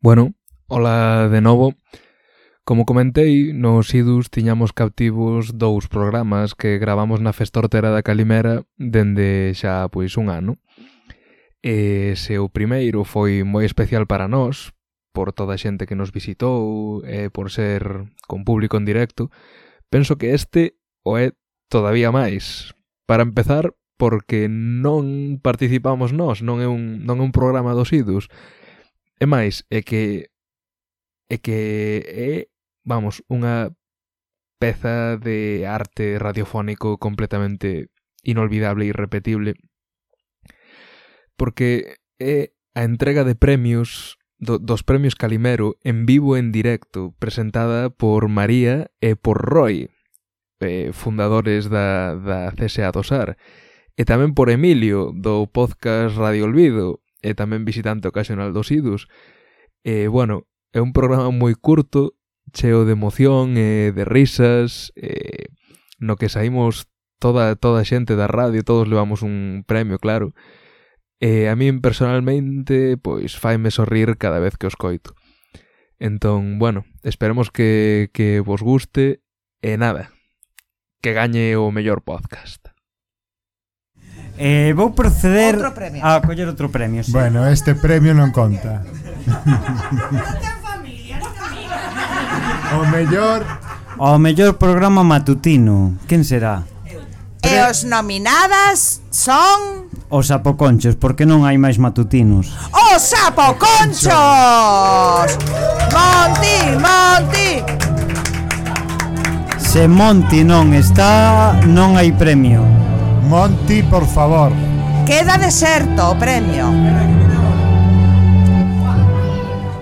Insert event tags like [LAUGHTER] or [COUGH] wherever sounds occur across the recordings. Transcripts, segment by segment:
Bueno, hola de novo. Como comentei, nos idus tiñamos captivos dous programas que gravamos na festortera da Calimera dende xa pois un ano. E se o primeiro foi moi especial para nós, por toda a xente que nos visitou e por ser con público en directo, penso que este o é todavía máis. Para empezar, porque non participamos nós, non é un, non é un programa dos idus, E máis, é que é que é, vamos, unha peza de arte radiofónico completamente inolvidable e irrepetible porque é a entrega de premios do, dos premios Calimero en vivo en directo presentada por María e por Roy eh, fundadores da, da CSA Dosar e tamén por Emilio do podcast Radio Olvido e tamén visitante ocasional dos idus. E, bueno, é un programa moi curto, cheo de emoción e de risas, e, no que saímos toda, toda a xente da radio, todos levamos un premio, claro. E a min personalmente, pois, faime sorrir cada vez que os coito. Entón, bueno, esperemos que, que vos guste e nada, que gañe o mellor podcast. Eh, vou proceder outro premio. a coller outro premio. Sí. Bueno, este premio non conta. [LAUGHS] o mellor o mellor programa matutino. Quen será? E os nominadas son Os sapoconchos, porque non hai máis matutinos. Os sapoconchos! Monti, Monti! Se Monti non está, non hai premio. Monty, por favor. Queda deserto o premio.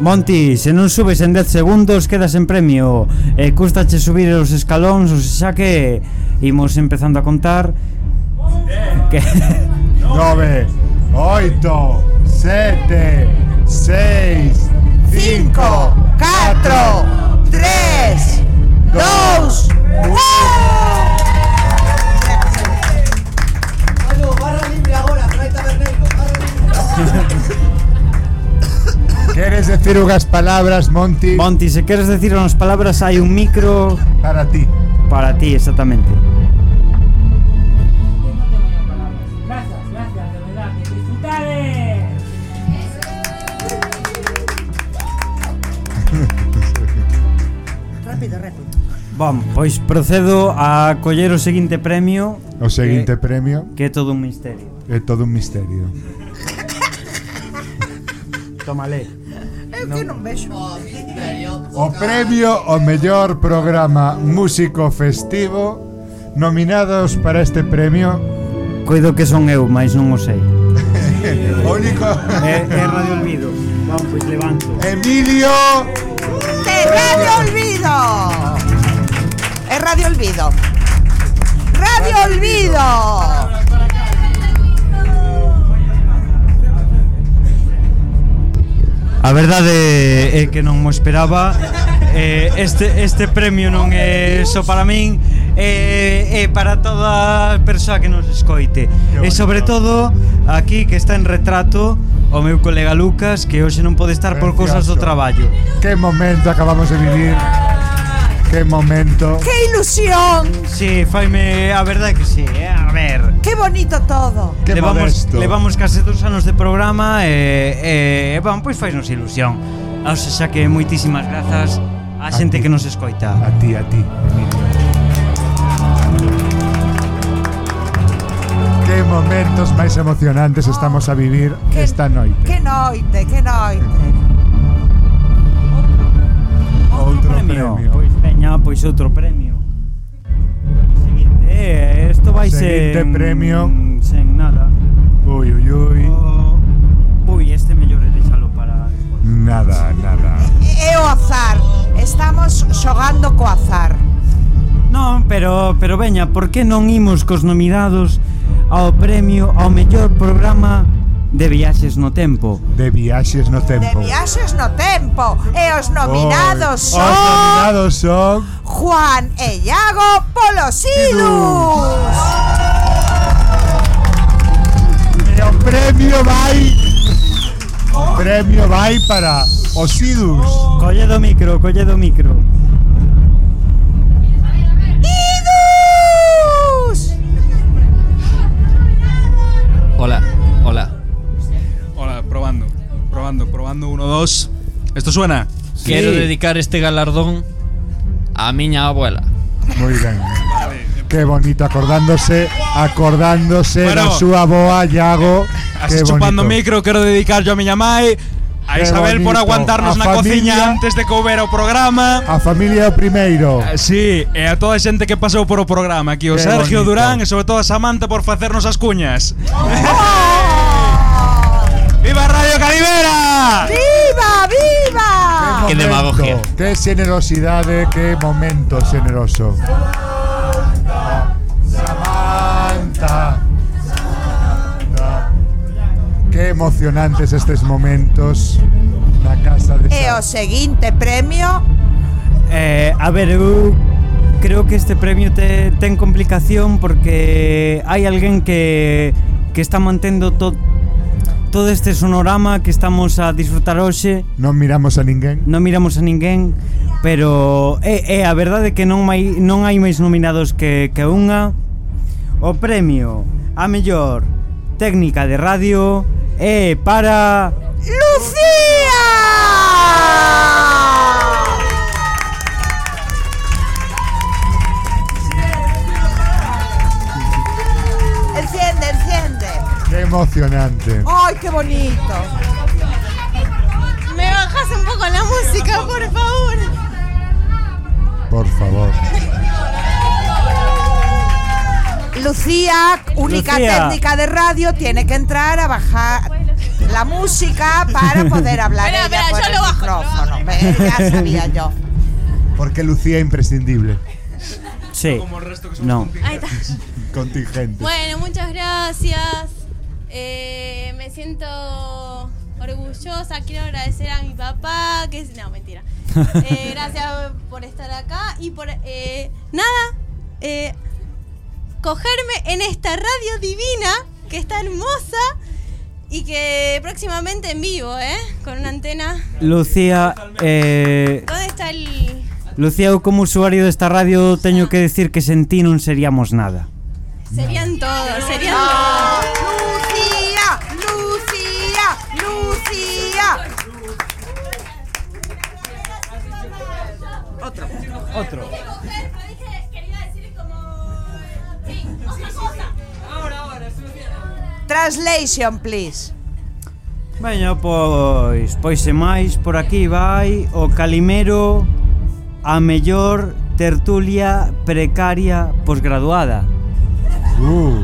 Monti, se non subes en 10 segundos quedas en premio eh, E custache subir os escalóns Xa que imos empezando a contar que... 9 8 7 6 5 4 3 2 1 [LAUGHS] Queres decir unhas palabras, Monti? Monti, se queres decir unhas palabras hai un micro para ti. Para ti, exactamente. Gracias, gracias, de verdad, que rápido, rápido. Bom, pois procedo a coller o seguinte premio. O seguinte que, premio. Que é todo un misterio. É todo un misterio. Toma Malé. Eu eh, non... que non vexo. Oh, o premio ao mellor programa músico festivo nominados para este premio Coido que son eu, mais non o sei. [LAUGHS] o único é, é Radio Olvido. Vamos, pois levanto. Emilio de Radio Olvido. É Radio Olvido. Radio Olvido. A verdade é que non mo esperaba. Eh, este, este premio non é só para min é, é para toda persoa que nos escoite. E sobre todo aquí que está en retrato o meu colega Lucas que hoxe non pode estar por cousas do traballo. Que momento acabamos de vivir. Que momento. ¡Qué ilusión. Sí, faime, a verdade que sí, eh? a ver. ¡Qué bonito todo. Que levamos, modesto. levamos case dos anos de programa e, eh, eh, van, pois pues ilusión. Ah, o sea, xa que moitísimas grazas á xente que nos escoita. A ti, a ti. Que momentos máis emocionantes estamos a vivir que, esta noite. Que noite, que noite. ese outro premio. Seguinte, eh, isto vai Seguinte sen, premio sen nada. Ui, ui, ui. O... Oh, ui, este mellor é deixalo para. Nada, nada. É o azar. Estamos xogando co azar. Non, pero pero veña, por que non imos cos nominados ao premio ao mellor programa De viaxes no tempo. De viaxes no tempo. De viaxes no tempo. E os nominados Oy, son... Os nominados son... Juan e Iago Polosidus. E o premio vai... O premio vai para Osidus. Colle do micro, colle do micro. Idus! Hola, hola. Probando, probando. Uno, dos. ¿Esto suena? Quero dedicar este galardón a miña abuela. Moi ben. [LAUGHS] Qué bonito acordándose, acordándose Bueno. da súa boa Iago. Así chupando bonito. micro, quero dedicar yo a miña mai, a Qué Isabel por bonito. aguantarnos A na cociña antes de que houbera o programa. A familia o primeiro. Eh, Sí, e a toda a xente que pasou por o programa Aquí o Qué Sergio bonito. Durán e sobre todo a Samantha por facernos as cuñas [LAUGHS] ¡Viva Radio Calibera! ¡Viva, viva! Qué momento, demagogia. Qué generosidade, qué momento generoso. Samantha. Samantha. Qué emocionantes estes momentos na casa de E o Sam. seguinte premio Eh, a ver, eu creo que este premio te, ten complicación porque hai alguén que, que está mantendo to, todo este sonorama que estamos a disfrutar hoxe Non miramos a ninguén Non miramos a ninguén Pero é, é a verdade que non, hai, non hai máis nominados que, que unha O premio a mellor técnica de radio é para... Lucía! Emocionante. ¡Ay, qué bonito! ¿Me bajas un poco la música, por favor? Por favor. Lucía, única Lucía. técnica de radio, tiene que entrar a bajar la música para [LAUGHS] poder hablar Espera, ella por yo el lo bajo, micrófono. Ya sabía yo. Porque Lucía é imprescindible. sí no Ahí está. Contingente. Bueno, muchas gracias. Eh, me siento orgullosa. Quiero agradecer a mi papá, que es... No, mentira. [LAUGHS] Eh, gracias por estar acá y por... eh, nada, cogerme en esta radio divina, que está hermosa y que próximamente en vivo, ¿eh? Con una antena. Lucía eh, ¿Dónde está el...? Lucía, eu como usuario desta radio teño que decir que sen ti non seríamos nada. Serían todos, serían Otro. Translation, please. Veña, pois, pois e máis, por aquí vai o Calimero a mellor tertulia precaria posgraduada. Uh.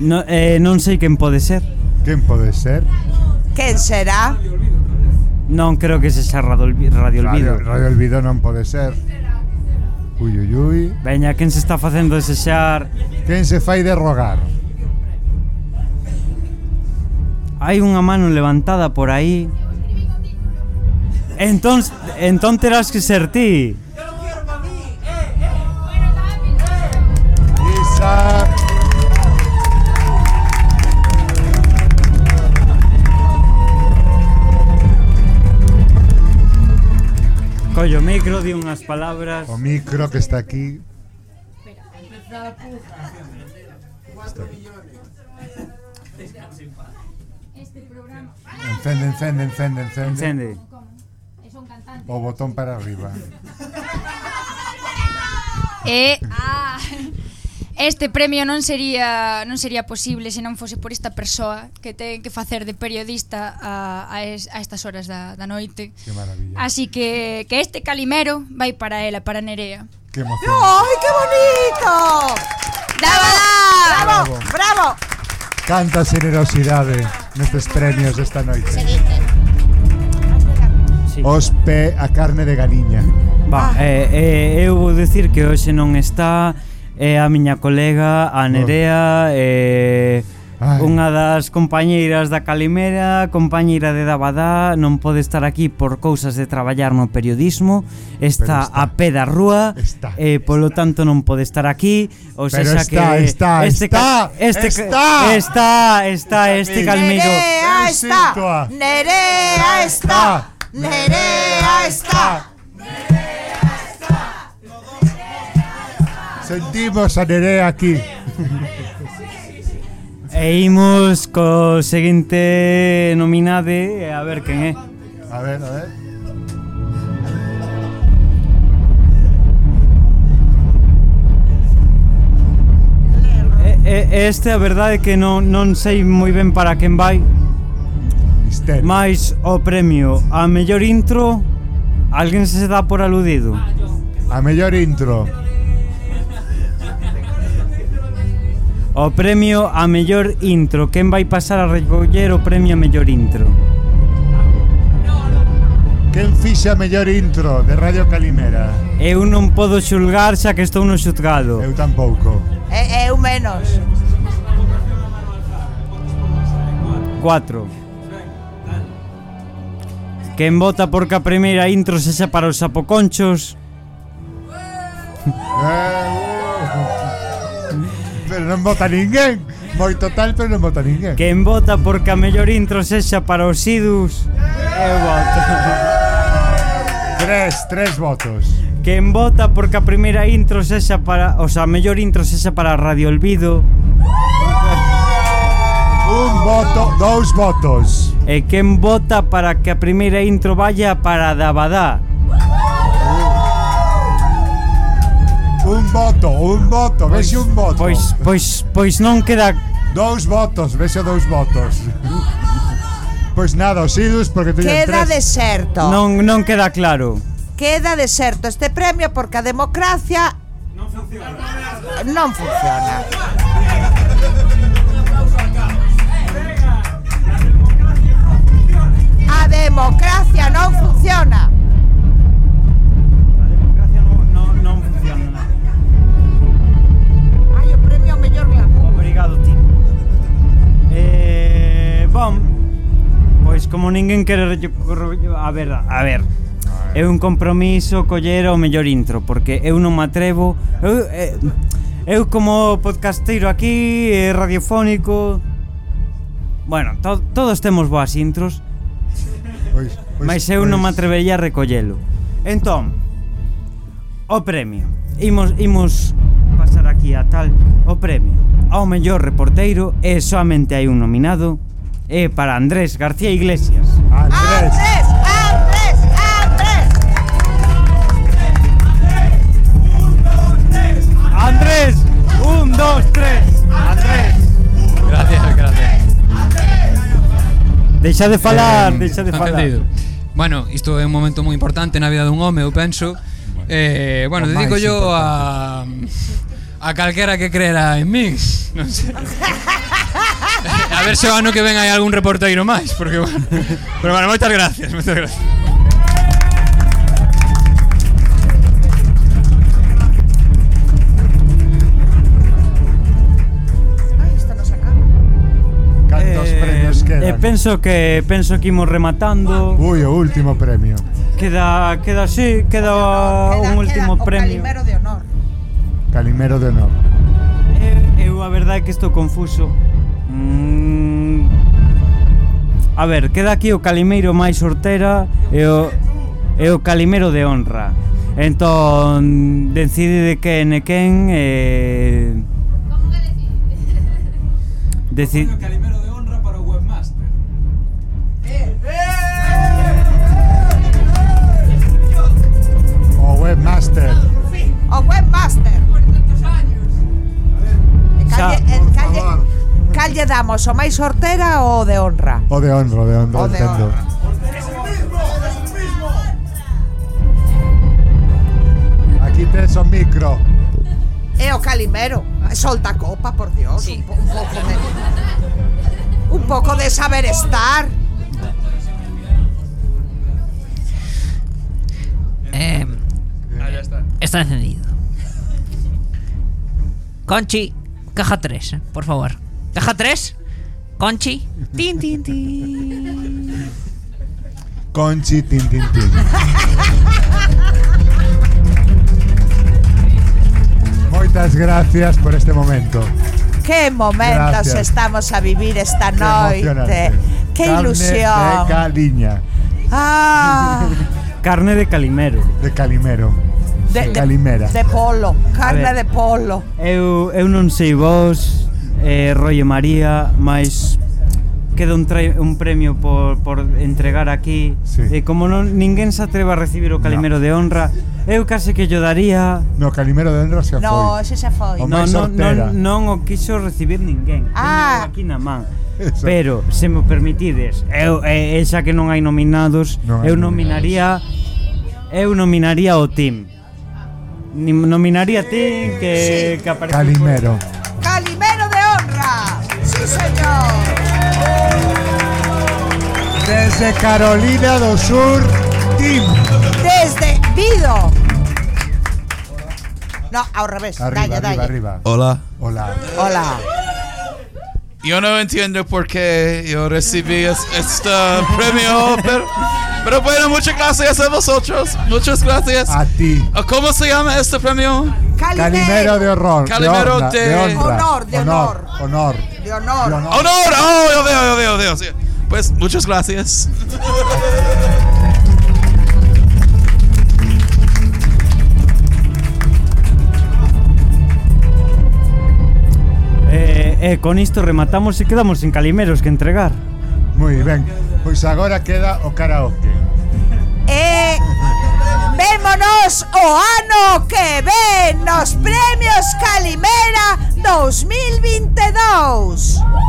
No, eh, non sei quen pode ser. Quen pode ser? Quen será? Non creo que sexa Radio, radio Olvido. Radio, radio Olvido non pode ser. Ui, ui, ui. Veña, quen se está facendo desexar? Quen se fai de rogar? Hai unha mano levantada por aí. Entón, entón terás que ser ti. Ollo, o micro di unhas palabras... O micro que está aquí... Encende, encende, encende, encende. Encende. O botón para arriba. Eh, ah. Este premio non sería non sería posible se non fose por esta persoa que ten que facer de periodista a, a, es, a estas horas da, da noite. Que maravilla. Así que, que este calimero vai para ela, para Nerea. Que emoción. ¡Ay, qué bonito! ¡Dávala! ¡Bravo! ¡Bravo! bravo. Canta generosidade nestes premios desta noite. Os pe a carne de galiña. Va, ah. eh, eh, eu vou dicir que hoxe non está e a miña colega, a oh. Nerea, e... Ai. Unha das compañeiras da Calimera, compañeira de Dabadá, non pode estar aquí por cousas de traballar no periodismo, está, está. a pé da rúa, está, e eh, polo está. tanto non pode estar aquí, ou Pero sexa está, que está, este está, este está, está, está este calmigo. Nerea está, Nerea está, Nerea está. Nerea está. Sentimos a Nerea aquí. [LAUGHS] E imos co seguinte nominade A ver quen é. A ver, a ver. E, este a verdade que non, non sei moi ben para quen vai. Misterio. Mais o premio a mellor intro Alguén se dá por aludido? A mellor intro. o premio a mellor intro. Quen vai pasar a recoller o premio a mellor intro? Quen fixe a mellor intro de Radio Calimera? Eu non podo xulgar xa que estou no xutgado Eu tampouco. E, eu menos. 4. Quen vota porque a primeira intro sexa para os sapoconchos? Eh pero non vota ninguén. Moito tal, pero non vota ninguén. Quen vota porque a mellor intro sexa para os idus Eu voto. Tres, tres votos. Quen vota porque a primeira intro sexa para O sea, a mellor intro sexa para Radio Olvido. Un voto, dous votos. E quen vota para que a primeira intro vaya para Dabadá. Un voto, un voto, pois, vese un voto. Pois, pois, pois non queda... Dous votos, vese dous votos. Pois nada, os idus porque teñen Queda tres. deserto. Non, non queda claro. Queda deserto este premio porque a democracia non funciona. Non funciona. A democracia non funciona. Pois como ninguén quere a ver, a ver. Ah, eh. É un compromiso coller o mellor intro porque eu non me atrevo. Eu, eh, eu como podcasteiro aquí, eh, radiofónico, bueno, to, todos temos boas intros. Pois, pois, mas eu pois. non me pois. atrevería a recollelo. Entón, o premio. Imos imos pasar aquí a tal o premio. Ao mellor reporteiro e soamente hai un nominado eh, para Andrés García Iglesias. ¡Andrés! ¡Andrés! ¡Andrés! ¡Andrés! ¡Andrés! ¡Un, dos, tres! ¡Andrés! Gracias, gracias. Deixa de falar, eh, deixa de falar. Entendido. Bueno, isto é un momento moi importante na vida dun home, eu penso. Eh, bueno, dedico yo a a calquera que creerá en min. [LAUGHS] Non sei. [LAUGHS] A ver se o ano que ven hai algún reporteiro máis, porque bueno. Pero bueno, moitas gracias, moitas gracias. Eh, eh, penso que penso que imos rematando. Ui, o último premio. Queda queda así, queda, queda un último queda, premio. Calimero de honor. Calimero de honor. Eu, eu a verdade é que estou confuso. Mm... A ver, queda aquí o calimeiro máis sortera e o, e o calimero de honra. Entón, decide de quen e quen e... Como que decide? Deci... Calimero de honra para o webmaster. Eh! O webmaster. O webmaster. Por tantos años. A ver. Calle, Xa, por. Favor. calle damos o máis sortera ou o de honra? O de honra, o de honra, O de honra. Aquí tes o micro. E o Calimero. Solta a copa, por Dios. Un, po- un pouco de... Un pouco de saber estar. Eh, Ah, ya está. está encendido. Conchi, caja 3, por favor. Caja 3. Conchi. Tin, tin, tin. Conchi, tin, tin, tin. Moitas gracias por este momento. Que momentos gracias. estamos a vivir esta noite. Que ilusión. De caliña. Ah. Carne de calimero. De calimero. De, de, calimera. De polo, carne de polo. Eu, eu non sei vos, eh, Rollo María, máis queda un, un premio por, por entregar aquí sí. e eh, como non ninguén se atreva a recibir o Calimero no. de Honra eu case que yo daría no Calimero de Honra se foi no, ese xa foi o no, no, non, non o quiso recibir ninguén ah. Teño aquí na man Eso. pero se me permitides eu, eh, eh xa que non hai nominados non eu nominaría nominados. eu nominaría o team Ni, nominaría a ti que, sí. que aparece Calimero por... Calimero Sí, señor. Desde Carolina do Sur, Team. Desde Vido. No, ao revés. Arriba, dalle, arriba, arriba. Hola. Hola. Hola. Yo no entiendo por qué yo recibí es- este premio, pero, pero bueno, muchas gracias a vosotros. Muchas gracias. A ti. ¿Cómo se llama este premio? Calimero de horror. Calimero de, honra, de- de honra. Honor, de honor. Honor. De honor. De honor. ¡Honor! ¡Oh, yo veo, yo veo, yo veo! sí. Pues muchas gracias. Eh, eh, con isto rematamos e quedamos sin calimeros que entregar. Moi ben. Pois agora queda o karaoke. E vémonos o ano que ven nos premios Calimera 2022.